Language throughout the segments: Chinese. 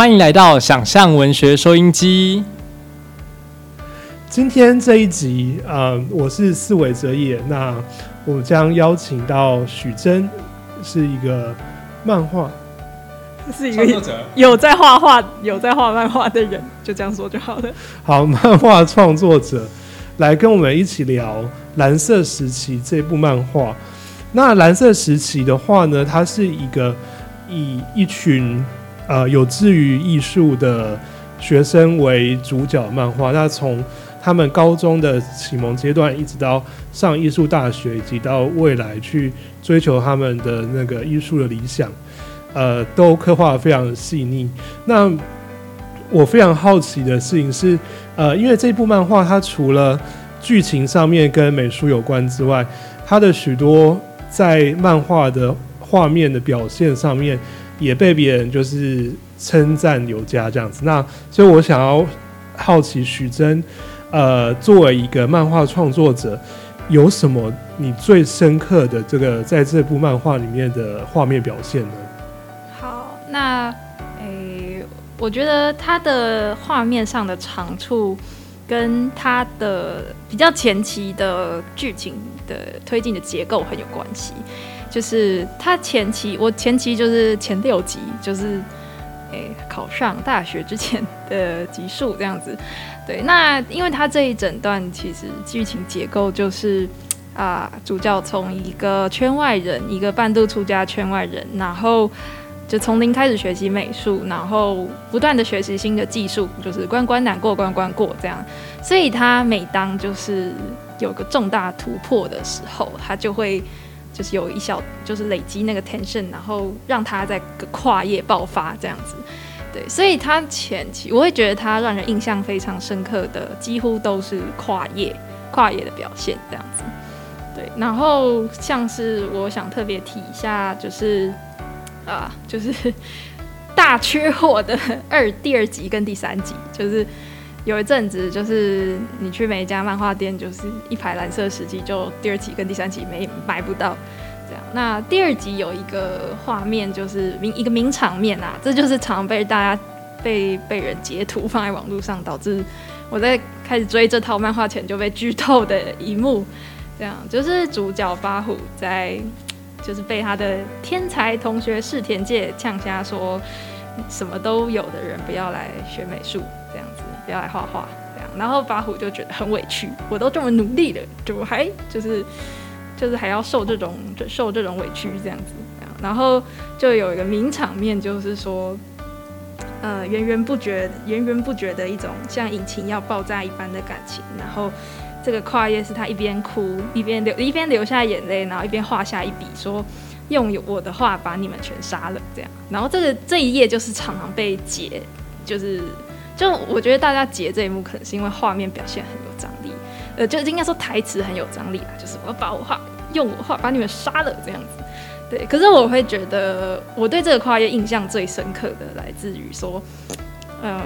欢迎来到想象文学收音机。今天这一集，呃，我是四尾哲也。那我们将邀请到许真，是一个漫画，是一个有在画画、有在画漫画的人，就这样说就好了。好，漫画创作者来跟我们一起聊《蓝色时期》这部漫画。那《蓝色时期》的话呢，它是一个以一群呃有志于艺术的学生为主角漫画。那从他们高中的启蒙阶段，一直到上艺术大学，以及到未来去追求他们的那个艺术的理想，呃，都刻画的非常细腻。那我非常好奇的事情是，呃，因为这部漫画它除了剧情上面跟美术有关之外，它的许多在漫画的画面的表现上面，也被别人就是称赞有加这样子。那所以我想要好奇许真。呃，作为一个漫画创作者，有什么你最深刻的这个在这部漫画里面的画面表现呢？好，那诶，我觉得他的画面上的长处跟它的比较前期的剧情的推进的结构很有关系。就是他前期，我前期就是前六集，就是诶考上大学之前的集数这样子。对，那因为他这一整段其实剧情结构就是啊，主角从一个圈外人，一个半路出家圈外人，然后就从零开始学习美术，然后不断的学习新的技术，就是关关难过关关过这样。所以他每当就是有个重大突破的时候，他就会就是有一小就是累积那个 tension，然后让他在跨页爆发这样子。对，所以他前期我会觉得他让人印象非常深刻的，几乎都是跨页跨页的表现这样子。对，然后像是我想特别提一下，就是啊，就是 大缺货的二第二集跟第三集，就是有一阵子，就是你去每一家漫画店，就是一排蓝色时期，就第二集跟第三集没买不到。这样那第二集有一个画面，就是名一个名场面啊，这就是常被大家被被人截图放在网络上，导致我在开始追这套漫画前就被剧透的一幕。这样就是主角八虎在，就是被他的天才同学世田介呛瞎说，什么都有的人不要来学美术，要来画画，这样。然后八虎就觉得很委屈，我都这么努力了，就还就是。就是还要受这种受这种委屈这样子，然后就有一个名场面，就是说，呃，源源不绝、源源不绝的一种像引擎要爆炸一般的感情。然后这个跨页是他一边哭一边流一边流下眼泪，然后一边画下一笔，说用我的话把你们全杀了这样。然后这个这一页就是常常被截，就是就我觉得大家截这一幕，可能是因为画面表现很有张力。呃，就应该说台词很有张力啦，就是我要把我画用我画把你们杀了这样子，对。可是我会觉得我对这个跨越印象最深刻的来自于说，嗯，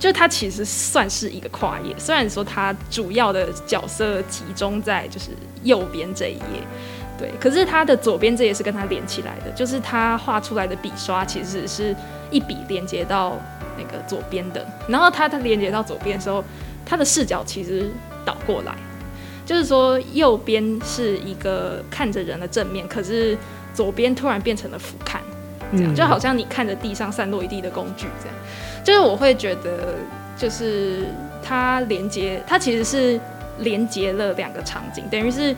就它其实算是一个跨页，虽然说它主要的角色集中在就是右边这一页，对。可是它的左边这也是跟它连起来的，就是它画出来的笔刷其实是一笔连接到那个左边的，然后它它连接到左边的时候，它的视角其实。倒过来，就是说右边是一个看着人的正面，可是左边突然变成了俯瞰，这样就好像你看着地上散落一地的工具，这样，就是我会觉得，就是它连接，它其实是连接了两个场景，等于是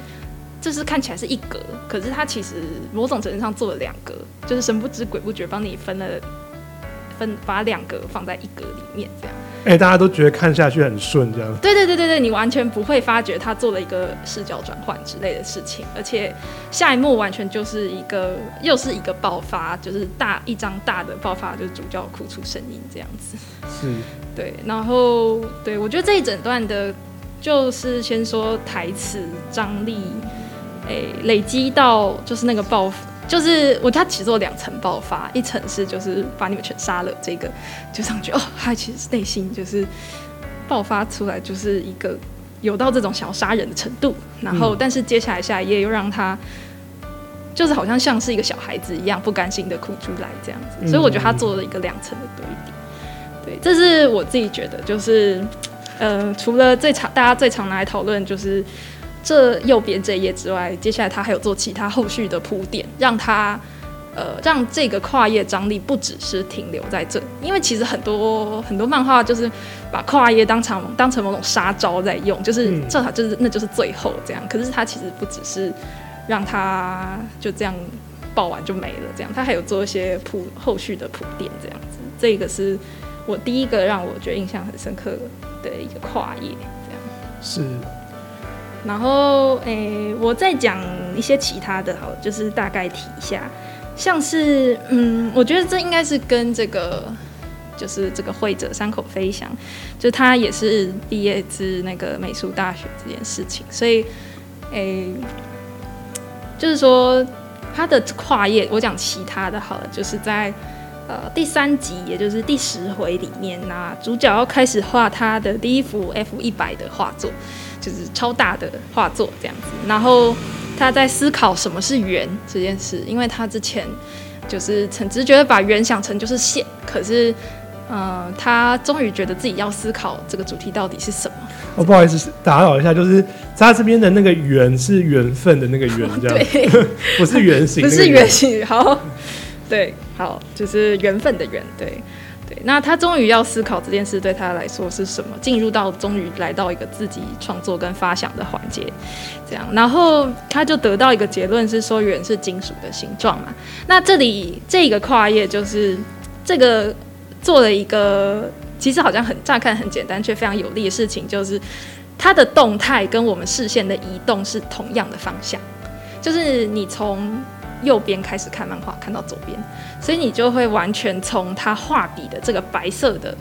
这是看起来是一格，可是它其实某种程度上做了两格，就是神不知鬼不觉帮你分了分，把两格放在一格里面，这样。哎，大家都觉得看下去很顺，这样。对对对对对，你完全不会发觉他做了一个视角转换之类的事情，而且下一幕完全就是一个又是一个爆发，就是大一张大的爆发，就是主角哭出声音这样子。是。对，然后对我觉得这一整段的，就是先说台词张力，哎，累积到就是那个爆。就是我他其实有两层爆发，一层是就是把你们全杀了，这个就上去哦，他其实内心就是爆发出来，就是一个有到这种想要杀人的程度。然后，但是接下来下一页又让他就是好像像是一个小孩子一样不甘心的哭出来这样子，所以我觉得他做了一个两层的堆叠。对，这是我自己觉得，就是呃，除了最常大家最常拿来讨论就是这右边这一页之外，接下来他还有做其他后续的铺垫，让他呃让这个跨页张力不只是停留在这，因为其实很多很多漫画就是把跨页当成当成某种杀招在用，就是嗯。正好就是那就是最后这样，可是他其实不只是让他就这样爆完就没了这样，他还有做一些铺后续的铺垫这样子，这个是我第一个让我觉得印象很深刻的一个跨页这样。是然后，诶、我再讲一些其他的，好，就是大概提一下，像是，嗯，我觉得这应该是跟这个，就是这个会者山口飞翔，就他也是毕业自那个美术大学这件事情，所以，诶、就是说他的跨页，我讲其他的好了，就是在呃第三集，也就是第十回里面那主角要开始画他的第一幅 F 一百的画作。就是超大的画作这样子，然后他在思考什么是圆这件事，因为他之前就是很直觉的把圆想成就是线，可是，嗯，他终于觉得自己要思考这个主题到底是什么。哦，不好意思打扰一下，就是他这边的那个缘是缘分的那个缘，这样对，不是圆形，不是圆。形，好，对，好，就是缘分的缘，对。对，那他终于要思考这件事对他来说是什么，进入到终于来到一个自己创作跟发想的环节，这样，然后他就得到一个结论是说圆是金属的形状嘛。那这里这个跨页就是这个做了一个，其实好像很乍看很简单却非常有力的事情，就是它的动态跟我们视线的移动是同样的方向，就是你从右边开始看漫画，看到左边，所以你就会完全从他画笔的这个白色的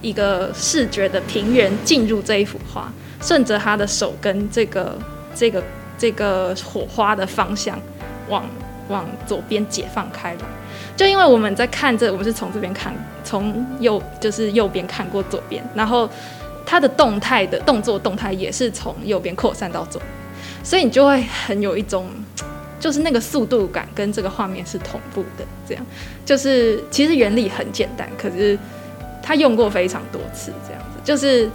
一个视觉的平原进入这一幅画，顺着他的手跟这个这个这个火花的方向往往左边解放开来。就因为我们在看这，我们是从这边看，从右就是右边看过左边，然后他的动态的动作动态也是从右边扩散到左，所以你就会很有一种。就是那个速度感跟这个画面是同步的，这样。就是其实原理很简单，可是他用过非常多次，这样子。就是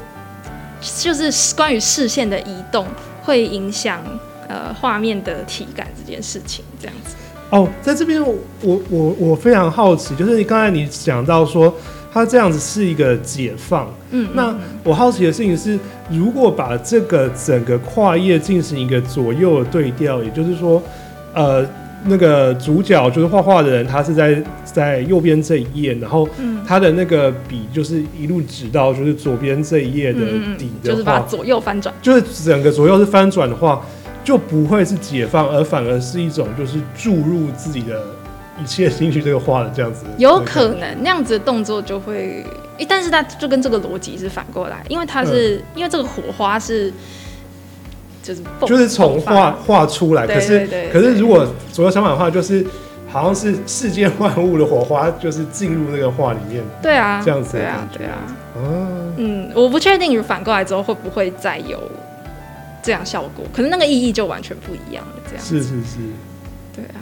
就是关于视线的移动会影响呃画面的体感这件事情，这样子。哦，在这边我我我我非常好奇，就是刚才你讲到说他这样子是一个解放，嗯，那嗯。我好奇的事情是，如果把这个整个跨页进行一个左右的对调，也就是说，呃，那个主角就是画画的人，他是在在右边这一页，然后嗯他的那个笔就是一路指到就是左边这一页的底嗯，就的话，是把左右翻转。就是整个左右是翻转的话，就不会是解放，而反而是一种就是注入自己的一切进去这个画的这样子。有可能那样子的动作就会，诶但是它就跟这个逻辑是反过来，因为它是、因为这个火花是就是就是从画画出来，可是可是如果左右相反的话，就是好像是世间万物的火花，就是进入那个画里面。对啊，这样子对啊对啊，啊，嗯，我不确定反过来之后会不会再有这样效果，可是那个意义就完全不一样了，这样是是是，对啊，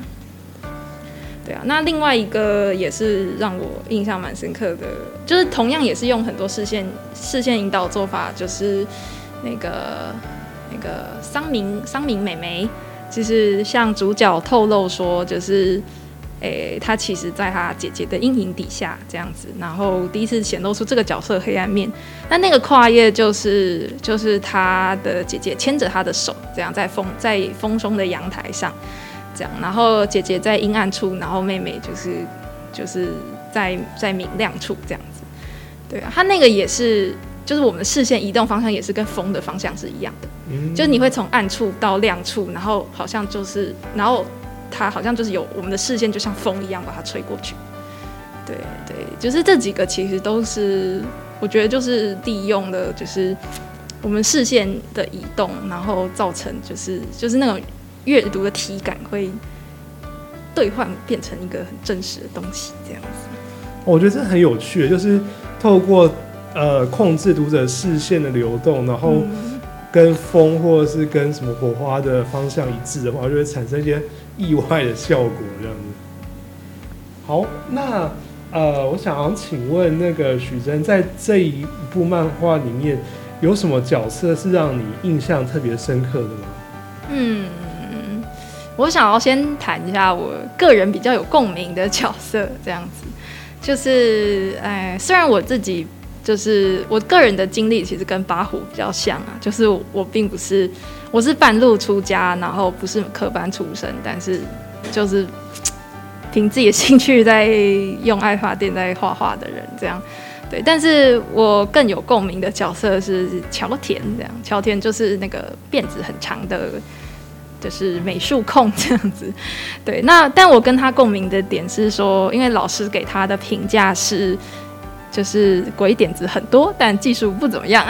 对啊。那另外一个也是让我印象蛮深刻的，就是同样也是用很多视线视线引导做法，就是那个那个桑明桑明美眉，就是向主角透露说，就是。诶，她其实在她姐姐的阴影底下这样子，然后第一次显露出这个角色黑暗面。那那个跨页就是就是她的姐姐牵着她的手，这样在风在风中的阳台上，这样，然后姐姐在阴暗处，然后妹妹就是就是在在明亮处这样子。对啊，她那个也是，就是我们的视线移动方向也是跟风的方向是一样的，嗯，就是你会从暗处到亮处，然后好像就是，然后它好像就是有我们的视线就像风一样把它吹过去。对对，就是这几个其实都是我觉得就是利用了就是我们视线的移动，然后造成就是就是那种阅读的体感会兑换变成一个很真实的东西，这样子。我觉得这很有趣，就是透过呃控制读者视线的流动，然后嗯跟风或者是跟什么火花的方向一致的话，就会产生一些意外的效果这样子。好，那呃，我想要请问那个许真，在这一部漫画里面有什么角色是让你印象特别深刻的吗？嗯，我想要先谈一下我个人比较有共鸣的角色，这样子，就是哎，虽然我自己就是我个人的经历其实跟八虎比较像啊，就是我并不是我是半路出家，然后不是科班出身，但是就是 凭自己的兴趣在用爱发电在画画的人，这样对。但是我更有共鸣的角色是乔田，这样乔田就是那个辫子很长的。就是美术控这样子，对。那但我跟他共鸣的点是说，因为老师给他的评价是，就是鬼点子很多，但技术不怎么样。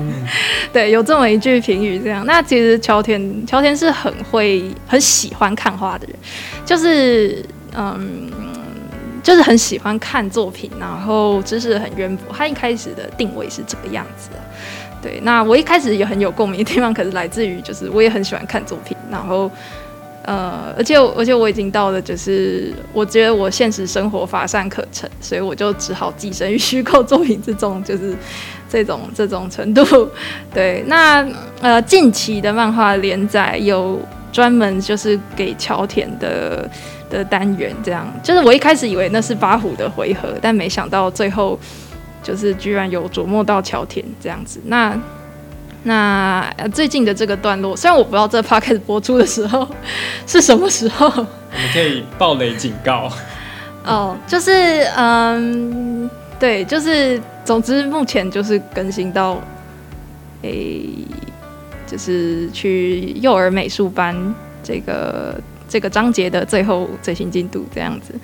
对，有这么一句评语这样。那其实乔田，乔田是很会、很喜欢看画的人，就是嗯，就是很喜欢看作品，然后知识很渊博。他一开始的定位是这个样子。对，那我一开始也很有共鸣的地方，可是来自于就是我也很喜欢看作品，然后呃，而且而且我已经到了就是我觉得我现实生活乏善可陈，所以我就只好寄生于虚构作品之中，就是这种这种程度。对，那呃近期的漫画连载有专门就是给乔田的的单元，这样就是我一开始以为那是八虎的回合，但没想到最后。就是居然有琢磨到桥田这样子，那那最近的这个段落，虽然我不知道这 p 开始播出的时候是什么时候，我们可以暴雷警告。哦，就是嗯，对，就是总之目前就是更新到，诶，就是去幼儿美术班这个这个章节的最后最新进度这样子。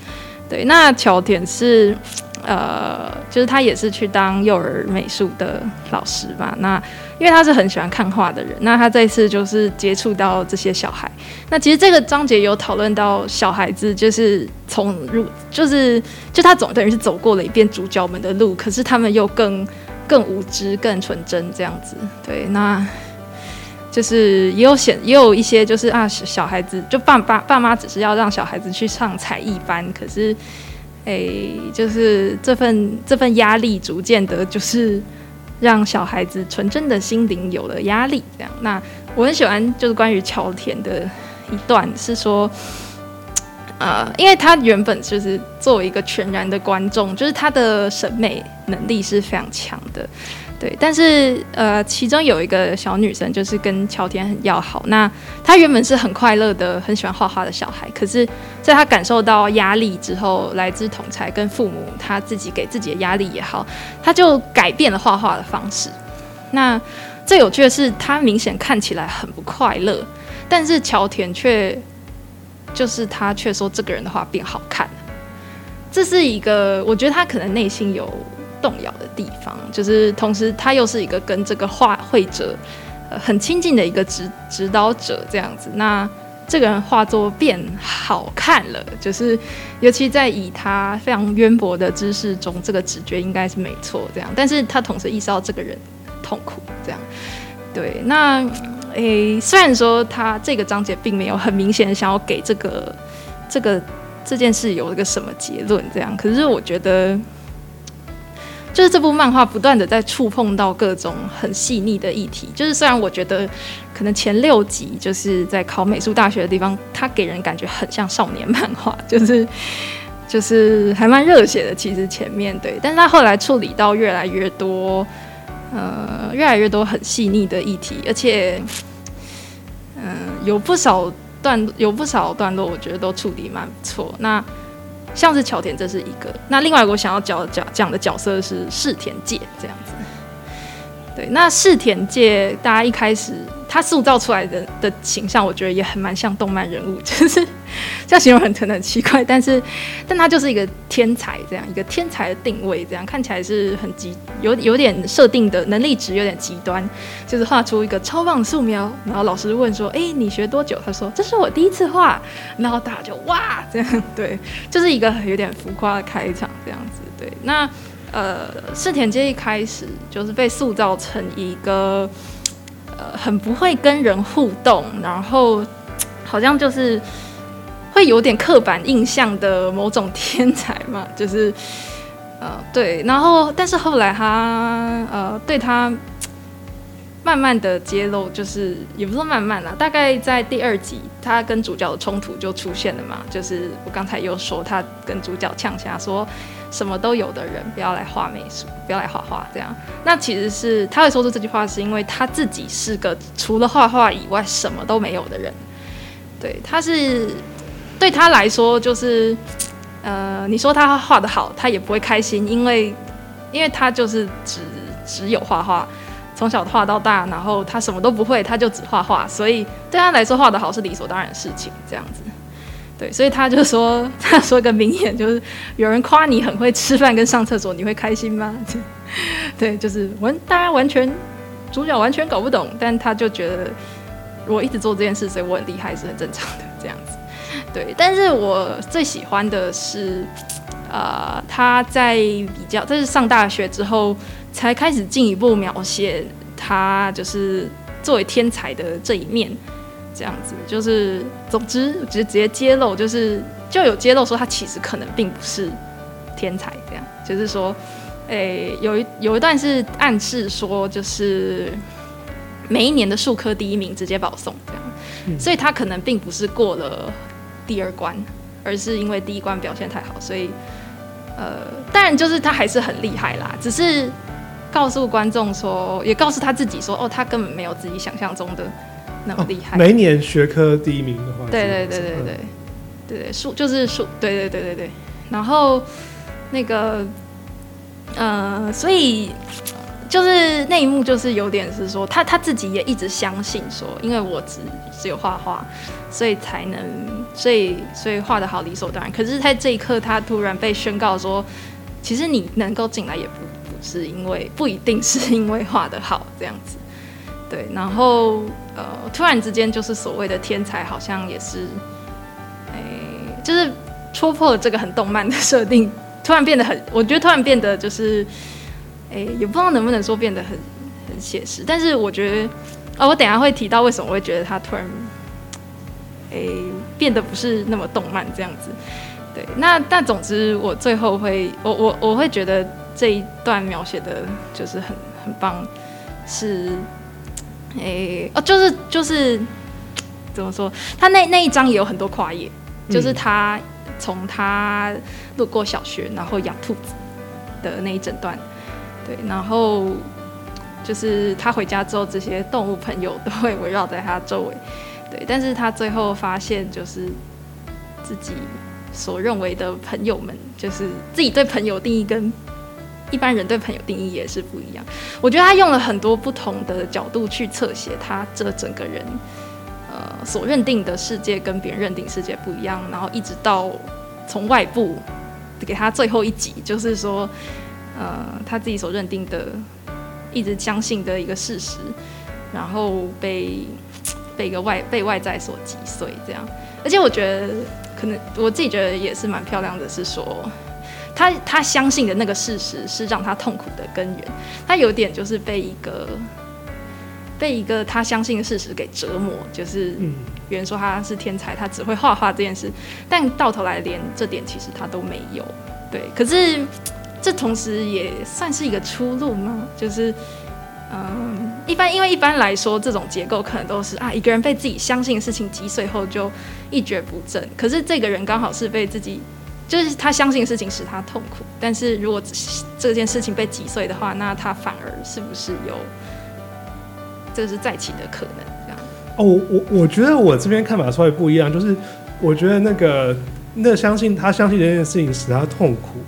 对，那桥田是。呃，就是他也是去当幼儿美术的老师吧。那因为他是很喜欢看画的人，那他这次就是接触到这些小孩。那其实这个章节有讨论到小孩子，就是从入，就是就他总等于是走过了一遍主角们的路，可是他们又更更无知、更纯真这样子。对，那就是也有显也有一些就是啊，小孩子就爸爸爸妈只是要让小孩子去上才艺班，可是。诶，就是这份这份压力，逐渐的，就是让小孩子纯真的心灵有了压力。这样，那我很喜欢，就是关于乔田的一段，是说，呃，因为他原本就是作为一个全然的观众，就是他的审美能力是非常强的。对，但是呃，其中有一个小女生就是跟乔田很要好。那她原本是很快乐的，很喜欢画画的小孩。可是，在她感受到压力之后，来自统才跟父母，她自己给自己的压力也好，她就改变了画画的方式。那最有趣的是，她明显看起来很不快乐，但是乔田却就是他却说这个人的画变好看了。这是一个，我觉得他可能内心有。动摇的地方，就是同时他又是一个跟这个画绘者呃很亲近的一个指指导者这样子。那这个人画作变好看了，就是尤其在以他非常渊博的知识中，这个直觉应该是没错这样。但是他同时意识到这个人痛苦这样。对，那诶，虽然说他这个章节并没有很明显想要给这个这个这件事有一个什么结论这样，可是我觉得。就是这部漫画不断的在触碰到各种很细腻的议题。就是虽然我觉得可能前六集就是在考美术大学的地方，它给人感觉很像少年漫画，就是 就是还蛮热血的。其实前面对，但是他后来处理到越来越多，呃，越来越多很细腻的议题，而且嗯，有不少段有不少段落，我觉得都处理蛮不错。那像是巧田，这是一个。那另外我想要讲讲讲的角色是世田界这样子。对，那世田界，大家一开始。他塑造出来的的形象，我觉得也很蛮像动漫人物，就是这样形容很可能很奇怪，但是但他就是一个天才，这样一个天才的定位，这样看起来是很极有有点设定的能力值有点极端，就是画出一个超棒素描，然后老师问说：“哎，你学多久？”他说：“这是我第一次画。”然后大家就哇，这样对，就是一个有点浮夸的开场，这样子对。那呃，世田介一开始就是被塑造成一个。很不会跟人互动，然后好像就是会有点刻板印象的某种天才嘛，就是呃对，然后但是后来他呃对他慢慢的揭露，就是也不是慢慢啦，大概在第二集他跟主角的冲突就出现了嘛，就是我刚才又说他跟主角呛下说。什么都有的人，不要来画美术，不要来画画，这样。那其实是他会说出这句话，是因为他自己是个除了画画以外什么都没有的人。对，他是对他来说，就是呃，你说他画的好，他也不会开心，因为因为他就是只只有画画，从小画到大，然后他什么都不会，他就只画画，所以对他来说画的好是理所当然的事情，这样子。对，所以他就说，他说一个名言，就是有人夸你很会吃饭跟上厕所，你会开心吗？对，就是完，大家完全主角完全搞不懂，但他就觉得我一直做这件事，所以我很厉害是很正常的这样子。对，但是我最喜欢的是，呃，他在比较，这是上大学之后才开始进一步描写他就是作为天才的这一面。这样子。就是，总之直直接揭露，就是就有揭露说他其实可能并不是天才，这样。就是说，诶，有一有一段是暗示说，就是每一年的数科第一名直接保送这样，所以他可能并不是过了第二关，而是因为第一关表现太好，所以呃，当然就是他还是很厉害啦，只是告诉观众说，也告诉他自己说，哦，他根本没有自己想象中的。那么厉害，每年学科第一名的话，对对对对对对对数就是数，对对对对对，然后那个呃，所以就是那一幕就是有点是说，他他自己也一直相信说，因为我只只有画画，所以才能，所以所以画的好理所当然。可是，在这一刻，他突然被宣告说，其实你能够进来也不不是因为，不一定是因为画的好这样子。对，然后突然之间就是所谓的天才，好像也是，哎，就是戳破了这个很动漫的设定，突然变得很，我觉得突然变得就是，哎，也不知道能不能说变得很很写实，但是我觉得，啊，我等下会提到为什么我会觉得他突然，哎，变得不是那么动漫这样子。对，那但总之我最后会，我我我会觉得这一段描写的就是很很棒，是。诶，哦，就是就是怎么说？他那那一章也有很多跨页，就是他从他路过小学，然后养兔子的那一整段，对，然后就是他回家之后，这些动物朋友都会围绕在他周围，对，但是他最后发现，就是自己所认为的朋友们，就是自己对朋友定义跟。一般人对朋友定义也是不一样。我觉得他用了很多不同的角度去侧写他这整个人，呃，所认定的世界跟别人认定世界不一样。然后一直到从外部给他最后一集，就是说，呃，他自己所认定的，一直相信的一个事实，然后被被一个外被外在所击碎这样。而且我觉得，可能我自己觉得也是蛮漂亮的，是说。他他相信的那个事实是让他痛苦的根源，他有点就是被一个被一个他相信的事实给折磨，就是有人说他是天才，他只会画画这件事，但到头来连这点其实他都没有。对，可是这同时也算是一个出路吗？就是嗯，一般因为一般来说这种结构可能都是啊，一个人被自己相信的事情击碎后就一蹶不振，可是这个人刚好是被自己。就是他相信事情使他痛苦，但是如果这件事情被击碎的话，那他反而是不是有这是再起的可能？这样哦，我我觉得我这边看法稍微不一样，就是我觉得那个那相信他相信这件事情使他痛苦，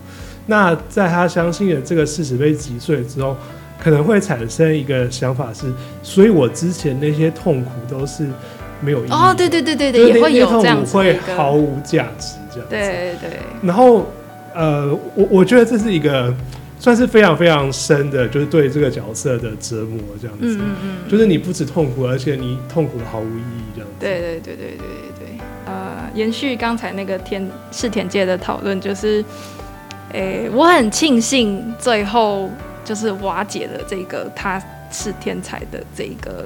那在他相信的这个事实被击碎之后，可能会产生一个想法是，所以我之前那些痛苦都是没有意义。哦，对对对对对，也会有这样子会毫无价值这样。对对，然后呃，我我觉得这是一个算是非常非常深的，就是对这个角色的折磨这样子。嗯嗯嗯，就是你不止痛苦，而且你痛苦的毫无意义这样子。对对对对对对呃，延续刚才那个天世田界的讨论，就是，诶，我很庆幸最后就是瓦解了这个他是天才的这个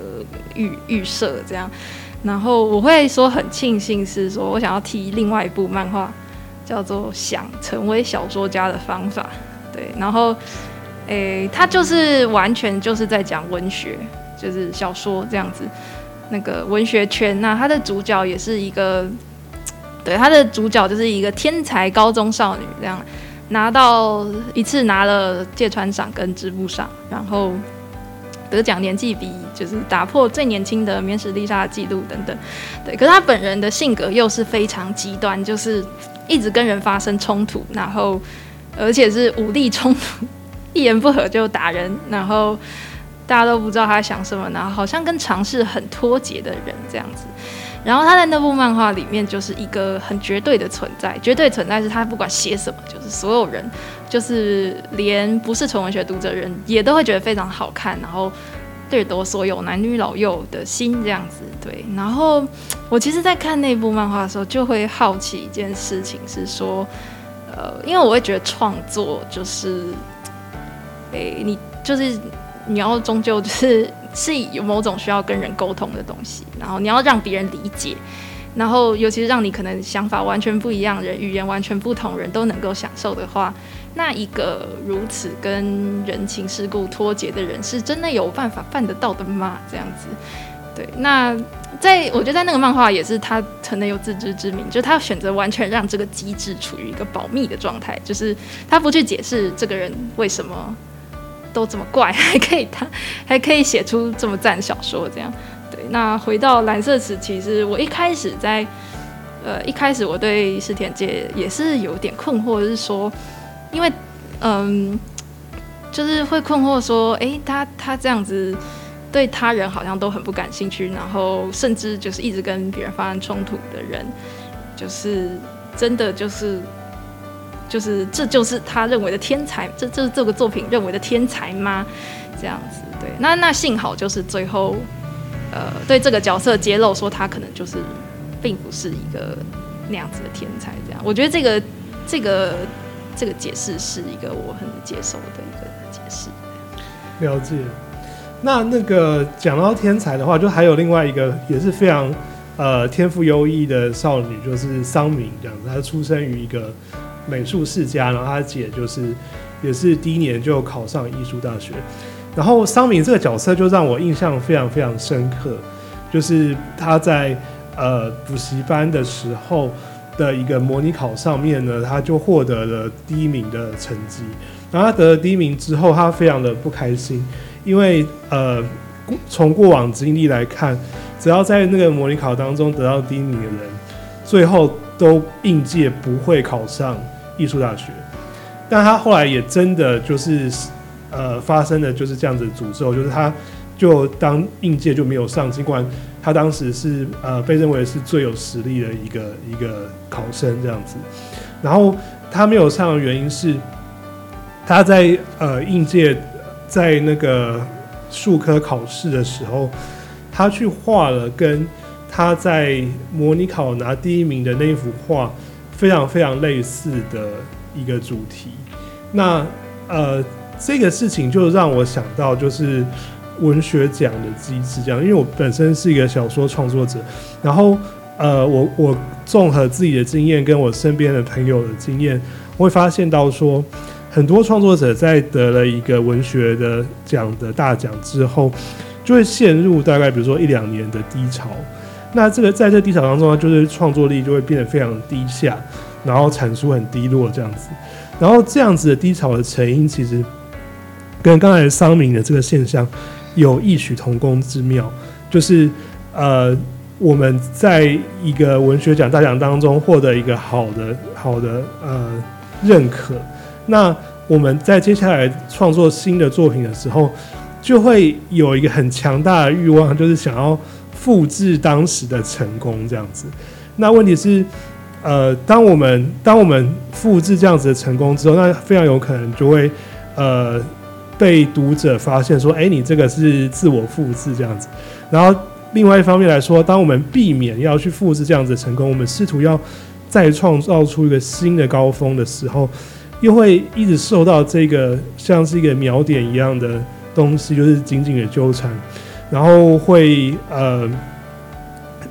预预设，这样。然后我会说很庆幸是说我想要提另外一部漫画，叫做《想成为小说家的方法》。对，然后诶，它就是完全就是在讲文学，就是小说这样子。那个文学圈，那它的主角也是一个，对，它的主角就是一个天才高中少女，这样拿到一次拿了芥川赏跟直木赏，然后。得奖年纪比就是打破最年轻的免史丽莎的记录等等，对，可是他本人的性格又是非常极端，就是一直跟人发生冲突，然后而且是武力冲突，一言不合就打人，然后大家都不知道他在想什么，然后好像跟尝试很脱节的人这样子。然后他在那部漫画里面就是一个很绝对的存在，绝对存在是他不管写什么，就是所有人，就是连不是纯文学读者人也都会觉得非常好看，然后掠夺所有男女老幼的心这样子。对，然后我其实，在看那部漫画的时候，就会好奇一件事情，是说，呃，因为我会觉得创作就是，诶，你就是你要终究就是。是有某种需要跟人沟通的东西，然后你要让别人理解，然后尤其是让你可能想法完全不一样人、语言完全不同人都能够享受的话，那一个如此跟人情世故脱节的人，是真的有办法办得到的吗？这样子，对。那在我觉得在那个漫画也是他可能有自知之明，就是他选择完全让这个机制处于一个保密的状态，就是他不去解释这个人为什么。都这么怪，还可以他还可以写出这么赞小说，这样对。那回到蓝色词，其实我一开始在呃一开始我对石田界也是有点困惑，是说，因为嗯，就是会困惑说，哎，他他这样子对他人好像都很不感兴趣，然后甚至就是一直跟别人发生冲突的人，就是真的就是。就是这就是他认为的天才，这这是这个作品认为的天才吗？这样子，对，那那幸好就是最后，呃，对这个角色揭露说他可能就是并不是一个那样子的天才，这样，我觉得这个这个这个解释是一个我很接受的一个解释。了解。那那个讲到天才的话，就还有另外一个也是非常呃天赋优异的少女，就是桑明这样子，她出生于一个。美术世家，然后他姐就是也是第一年就考上艺术大学，然后桑明这个角色就让我印象非常非常深刻，就是他在呃补习班的时候的一个模拟考上面呢，他就获得了第一名的成绩，然后他得了第一名之后，他非常的不开心，因为呃从过往经历来看，只要在那个模拟考当中得到第一名的人，最后都应届不会考上。艺术大学，但他后来也真的就是，呃，发生的就是这样子诅咒，就是他就当应届就没有上，尽管他当时是呃被认为是最有实力的一个一个考生这样子，然后他没有上的原因是，他在呃应届在那个数科考试的时候，他去画了跟他在模拟考拿第一名的那一幅画。非常非常类似的一个主题，那呃，这个事情就让我想到就是文学奖的机制，这样，因为我本身是一个小说创作者，然后呃，我我综合自己的经验跟我身边的朋友的经验，我会发现到说，很多创作者在得了一个文学的奖的大奖之后，就会陷入大概比如说一两年的低潮。那这个在这低潮当中呢，就是创作力就会变得非常低下，然后产出很低落这样子。然后这样子的低潮的成因，其实跟刚才桑明的这个现象有异曲同工之妙，就是呃，我们在一个文学奖大奖当中获得一个好的好的呃认可，那我们在接下来创作新的作品的时候，就会有一个很强大的欲望，就是想要。复制当时的成功这样子，那问题是，呃，当我们当我们复制这样子的成功之后，那非常有可能就会呃被读者发现说，哎，你这个是自我复制这样子。然后另外一方面来说，当我们避免要去复制这样子的成功，我们试图要再创造出一个新的高峰的时候，又会一直受到这个像是一个锚点一样的东西，就是紧紧的纠缠。然后会呃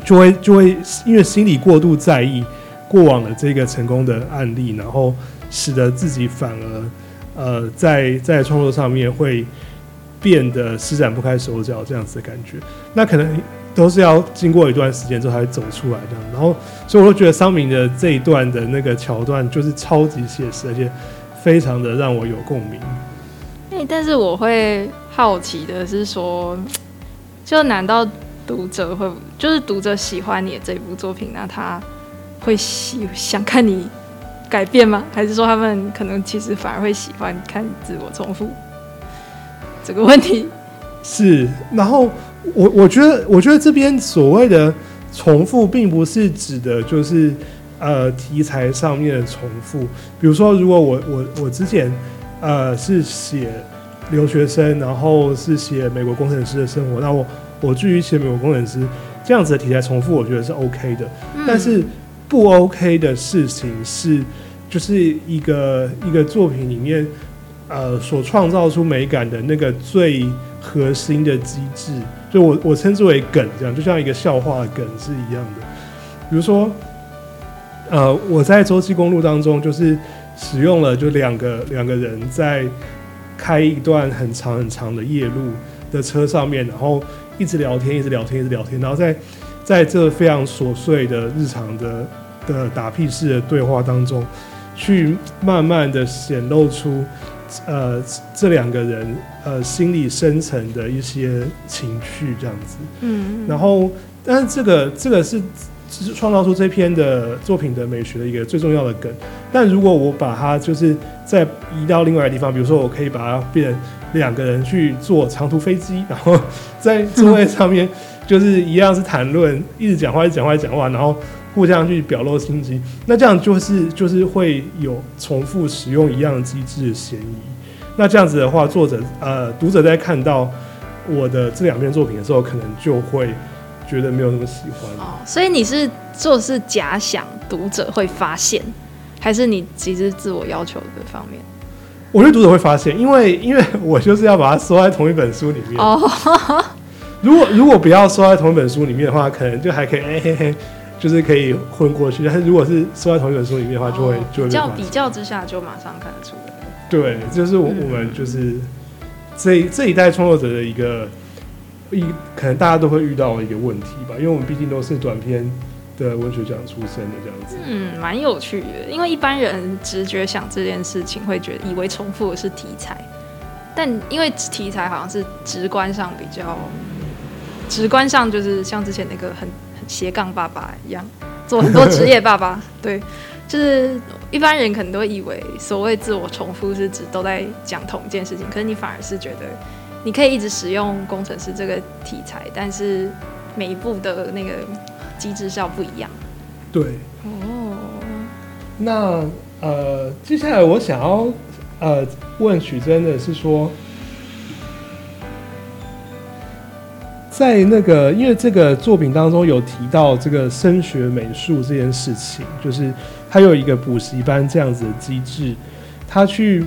就会就会因为心里过度在意过往的这个成功的案例，然后使得自己反而呃在在创作上面会变得施展不开手脚这样子的感觉。那可能都是要经过一段时间之后才会走出来这样。然后所以我觉得桑明的这一段的那个桥段就是超级写实，而且非常的让我有共鸣。哎，但是我会好奇的是说，就难道读者会就是读者喜欢你的这部作品，那他会喜想看你改变吗？还是说他们可能其实反而会喜欢看自我重复这个问题？是，然后我我觉得，我觉得这边所谓的重复，并不是指的就是呃题材上面的重复。比如说，如果我我我之前呃是写留学生，然后是写美国工程师的生活，那我我至于写美国工程师这样子的题材重复，我觉得是 OK 的。但是不 OK 的事情是，就是一个一个作品里面呃所创造出美感的那个最。核心的机制，就我我称之为梗，这样就像一个笑话梗是一样的。比如说，呃，我在洲际公路当中，就是使用了就两个两个人在开一段很长很长的夜路的车上面，然后一直聊天，一直聊天，一直聊天，然后在在这非常琐碎的日常的的打屁式的对话当中，去慢慢的显露出。呃，这两个人呃心理深层的一些情绪这样子，嗯，然后，但是这个这个是是创造出这篇的作品的美学的一个最重要的梗。但如果我把它就是再移到另外一个地方，比如说我可以把它变成两个人去坐长途飞机，然后在座位上面就是一样是谈论，一直讲话，一直讲话，一直讲话，然后。互相去表露心机，那这样就是就是会有重复使用一样机制的嫌疑。那这样子的话，作者呃读者在看到我的这两篇作品的时候，可能就会觉得没有那么喜欢。哦，所以你是做是假想读者会发现，还是你其实自我要求的方面？我觉得读者会发现，因为因为 我就是要把它收在同一本书里面。哦，如果如果不要收在同一本书里面的话，可能就还可以哎嘿嘿。就是可以混过去，但是如果是收在同一本书里面的话，就会就会比较比较之下就马上看得出来。对，就是我我们就是这这一代创作者的一个一可能大家都会遇到一个问题吧，因为我们毕竟都是短篇的文学奖出身的这样子。嗯，蛮有趣的，因为一般人直觉想这件事情会觉得以为重复的是题材，但因为题材好像是直观上比较直观上就是像之前那个很。斜杠爸爸一样，做很多职业爸爸。对，就是一般人可能都会以为所谓自我重复是指都在讲同一件事情，可是你反而是觉得你可以一直使用工程师这个题材，但是每一步的那个机制是要不一样。对。哦。那呃，接下来我想要呃问许真的是说。在那个，因为这个作品当中有提到这个升学美术这件事情，就是他有一个补习班这样子的机制，他去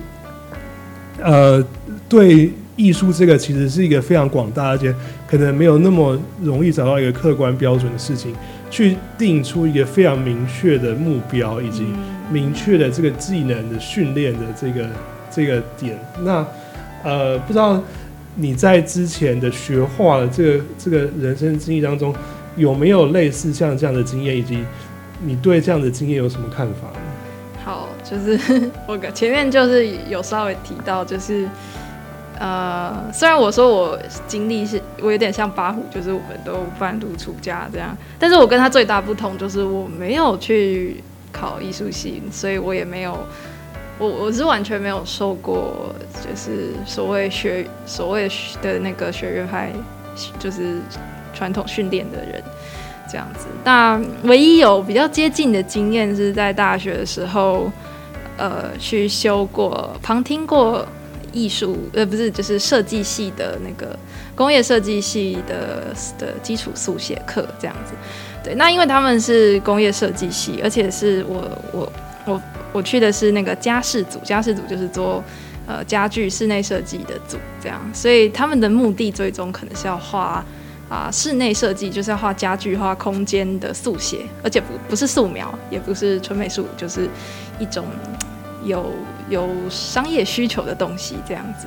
呃对艺术这个其实是一个非常广大而且可能没有那么容易找到一个客观标准的事情，去定出一个非常明确的目标以及明确的这个技能的训练的这个这个点。那呃不知道。你在之前的学画的这个这个人生经历当中，有没有类似像这样的经验，以及你对这样的经验有什么看法呢？好，就是我前面就是有稍微提到，就是呃，虽然我说我经历是我有点像八虎，就是我们都半路出家这样，但是我跟他最大不同就是我没有去考艺术系，所以我也没有。我我是完全没有受过，就是所谓学所谓的那个学院派，就是传统训练的人这样子。那唯一有比较接近的经验是在大学的时候，呃，去修过旁听过艺术，呃，不是，就是设计系的那个工业设计系的的基础速写课这样子。对，那因为他们是工业设计系，而且是我我我。我去的是那个家饰组，家饰组就是做呃家具室内设计的组，这样，所以他们的目的最终可能是要画啊室内设计就是要画家具、画空间的速写，而且不不是素描，也不是纯美术，就是一种有有商业需求的东西这样子。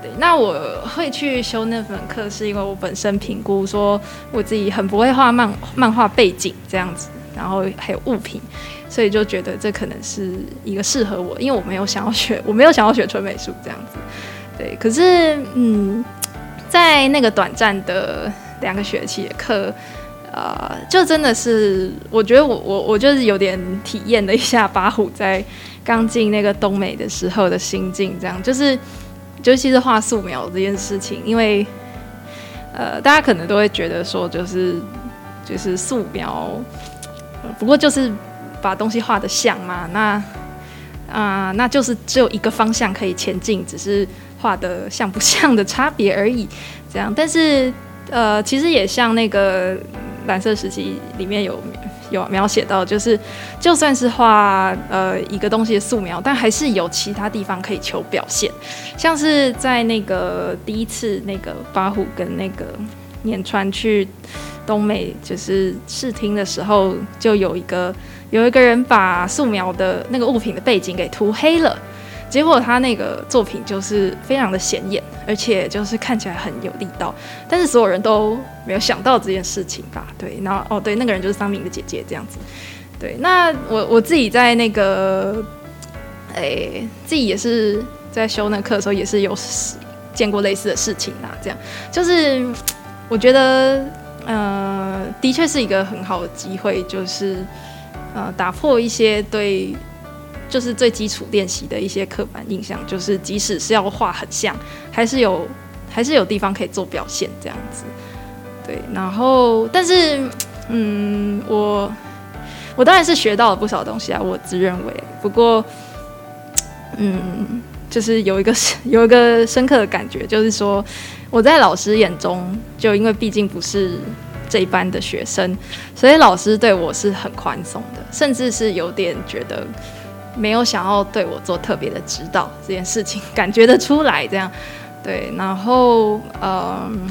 对，那我会去修那门课，是因为我本身评估说我自己很不会画漫漫画背景这样子，然后还有物品，所以就觉得这可能是一个适合我，因为我没有想要学，我没有想要学纯美术这样子。对，可是嗯，在那个短暂的两个学期的课，呃，就真的是我觉得我我我就是有点体验了一下八虎在刚进那个东美的时候的心境，这样就是。尤其是画素描这件事情，因为，呃，大家可能都会觉得说，就是就是素描，不过就是把东西画的像嘛，那啊，那就是只有一个方向可以前进，只是画的像不像的差别而已。这样，但是呃，其实也像那个蓝色时期里面有。有描写到，就是就算是画呃一个东西的素描，但还是有其他地方可以求表现，像是在那个第一次那个八虎跟那个年川去东美就是试听的时候，就有一个有一个人把素描的那个物品的背景给涂黑了。结果他那个作品就是非常的显眼，而且就是看起来很有力道，但是所有人都没有想到这件事情吧？对，然后哦，对，那个人就是桑明的姐姐这样子。对，那我我自己在那个，诶，自己也是在修那课的时候，也是有见过类似的事情啦。这样，就是我觉得，呃，的确是一个很好的机会，就是呃，打破一些对。就是最基础练习的一些刻板印象，就是即使是要画很像，还是有还是有地方可以做表现这样子。对，然后但是嗯，我我当然是学到了不少东西啊，我自认为。不过嗯，就是有一个 有一个深刻的感觉，就是说我在老师眼中，就因为毕竟不是这一班的学生，所以老师对我是很宽松的，甚至是有点觉得。没有想要对我做特别的指导这件事情，感觉得出来这样，对，然后嗯，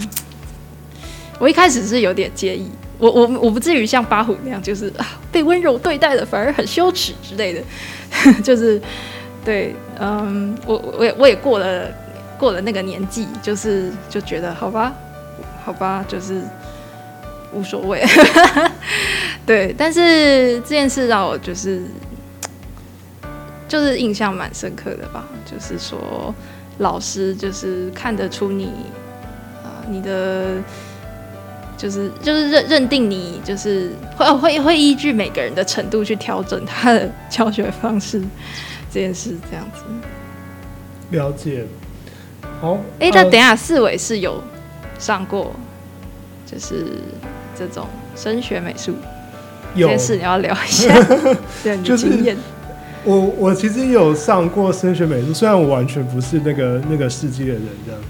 我一开始是有点介意，我我我不至于像八虎那样，就是被温柔对待的反而很羞耻之类的，就是对，嗯，我我也我也过了过了那个年纪，就是就觉得好吧，好吧，就是无所谓，对，但是这件事让我就是。就是印象蛮深刻的吧，就是说老师就是看得出你啊，你的就是就是认认定你就是会会会依据每个人的程度去调整他的教学方式这件事这样子。了解。好，哎，那等下四伟是有上过，就是这种升学美术这件事，你要聊一下 对你的经验。我我其实有上过升学美术，虽然我完全不是那个那个世纪的人，这样。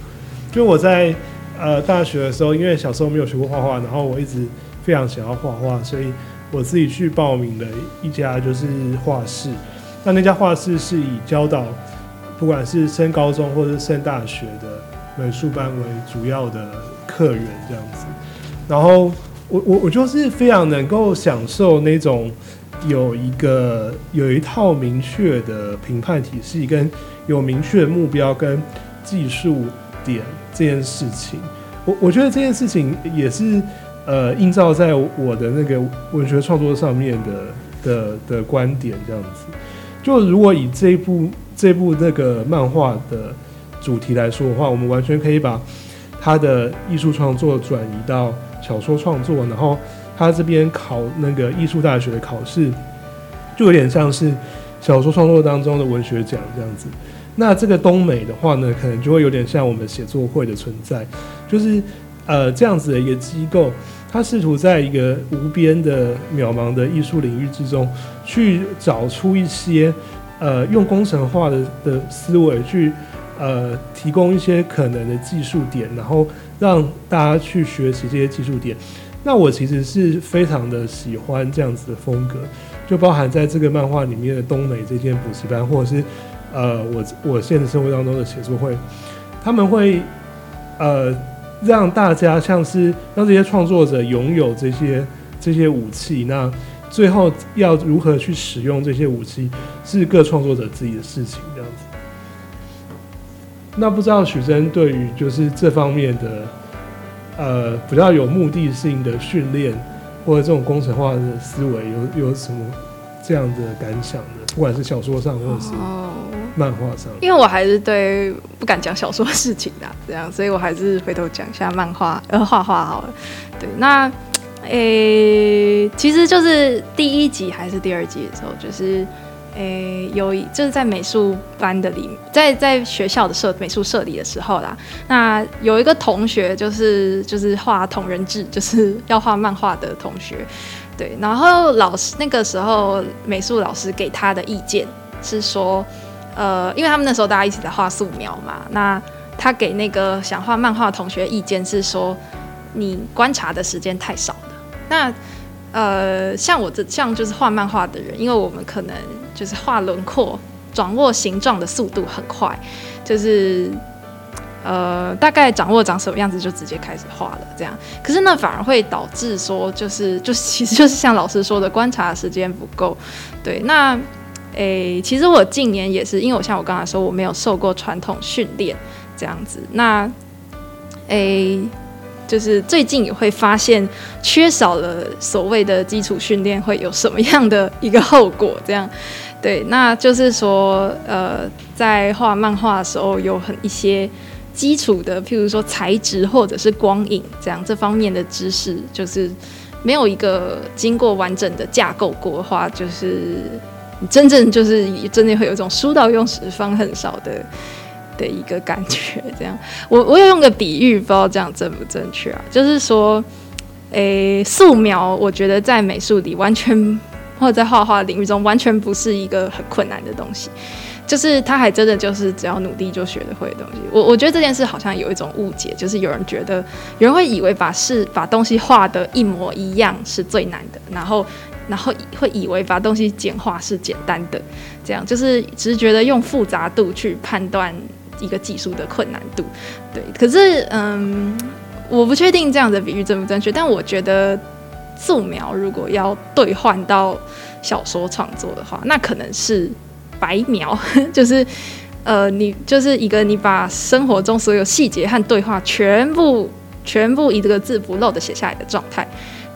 就我在呃大学的时候，因为小时候没有学过画画，然后我一直非常想要画画，所以我自己去报名了一家就是画室。那那家画室是以教导不管是升高中或者是升大学的美术班为主要的客源这样子。然后我我我就是非常能够享受那种。有一个有一套明确的评判体系，跟有明确的目标跟技术点这件事情，我我觉得这件事情也是呃映照在我的那个文学创作上面的的的观点这样子。就如果以这部这部那个漫画的主题来说的话，我们完全可以把他的艺术创作转移到小说创作，然后。他这边考那个艺术大学的考试，就有点像是小说创作当中的文学奖这样子。那这个东美的话呢，可能就会有点像我们写作会的存在，就是呃这样子的一个机构，它试图在一个无边的渺茫的艺术领域之中，去找出一些呃用工程化的的思维去呃提供一些可能的技术点，然后让大家去学习这些技术点。那我其实是非常的喜欢这样子的风格，就包含在这个漫画里面的东美这间补习班，或者是呃我我现实生活当中的写作会，他们会呃让大家像是让这些创作者拥有这些这些武器，那最后要如何去使用这些武器，是各创作者自己的事情，这样子。那不知道许真对于就是这方面的呃比较有目的性的训练，或者这种工程化的思维，有有什么这样的感想呢？不管是小说上或者是哦，漫画上，因为我还是对不敢讲小说事情的，这样，所以我还是回头讲一下漫画呃画画好了。对，那诶、其实就是第一集还是第二集的时候，就是诶、有一就是在美术班的里，在在学校的社美术社里的时候啦，那有一个同学就是就是画同人志，就是要画漫画的同学。对，然后老师那个时候美术老师给他的意见是说，呃，因为他们那时候大家一起在画素描嘛，那他给那个想画漫画同学意见是说，你观察的时间太少了。那呃，像我这像就是画漫画的人，因为我们可能就是画轮廓、掌握形状的速度很快，就是呃，大概掌握长什么样子就直接开始画了，这样。可是那反而会导致说，就是就其实就是像老师说的，观察时间不够。对，那诶，其实我近年也是，因为我像我刚才说，我没有受过传统训练这样子。那诶，就是最近也会发现，缺少了所谓的基础训练会有什么样的一个后果？这样。对，那就是说，呃，在画漫画的时候，有很一些基础的，譬如说材质或者是光影这样这方面的知识，就是没有一个经过完整的架构过的话，就是真正就是真的会有一种书到用时方恨少的的一个感觉。这样，我我有用个比喻，不知道这样正不正确啊？就是说，诶，素描，我觉得在美术里完全。或者在画画领域中，完全不是一个很困难的东西，就是他还真的就是只要努力就学得会的东西。我我觉得这件事好像有一种误解，就是有人觉得有人会以为把事把东西画的一模一样是最难的，然后然后会以为把东西简化是简单的，这样就是只是觉得用复杂度去判断一个技术的困难度。对，可是嗯，我不确定这样的比喻正不正确，但我觉得。素描如果要兑换到小说创作的话，那可能是白描，就是呃，你就是一个你把生活中所有细节和对话全部全部一个字不漏的写下来的状态，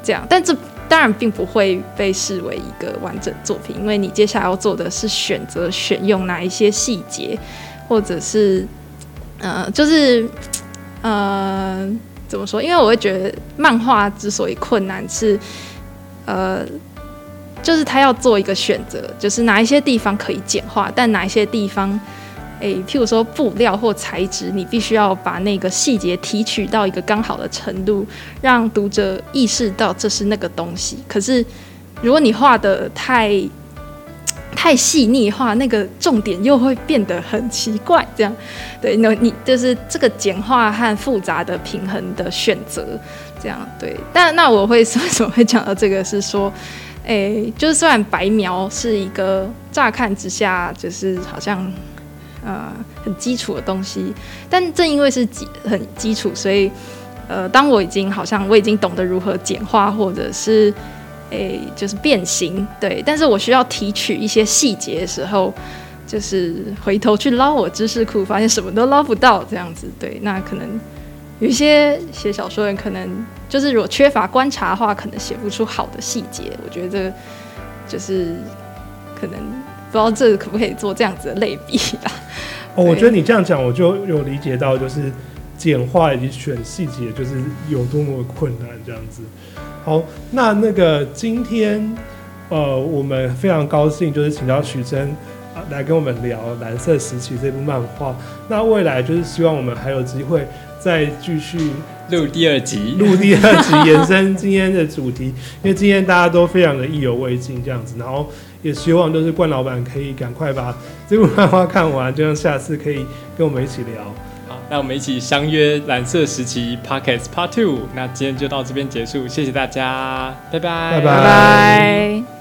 这样。但这当然并不会被视为一个完整作品，因为你接下来要做的是选择选用哪一些细节，或者是呃，就是呃。怎么说？因为我会觉得漫画之所以困难是，呃，就是他要做一个选择，就是哪一些地方可以简化，但哪一些地方，诶，譬如说布料或材质，你必须要把那个细节提取到一个刚好的程度，让读者意识到这是那个东西。可是如果你画的太太细腻的话，那个重点又会变得很奇怪。这样，对，那你就是这个简化和复杂的平衡的选择，这样对。但那我会 为什么会讲到这个？是说，诶，就是虽然白描是一个乍看之下就是好像呃很基础的东西，但正因为是基很基础，所以呃，当我已经好像我已经懂得如何简化，或者是。诶，就是变形，对，但是我需要提取一些细节的时候，就是回头去捞我知识库，发现什么都捞不到，这样子，对，那可能有一些写小说人，可能就是如果缺乏观察的话，可能写不出好的细节。我觉得就是可能不知道这可不可以做这样子的类比啊。哦，我觉得你这样讲，我就有理解到，就是简化以及选细节，就是有多么困难，这样子。好，那那个今天，呃，我们非常高兴，就是请到许真啊来跟我们聊《蓝色时期》这部漫画。那未来就是希望我们还有机会再继续录第二集，录第二集，延伸今天的主题。因为今天大家都非常的意犹未尽，这样子，然后也希望就是冠老板可以赶快把这部漫画看完，这样下次可以跟我们一起聊。好那我们一起相约蓝色时期 Pockets Part Two。那今天就到这边结束，谢谢大家，拜拜，拜拜拜。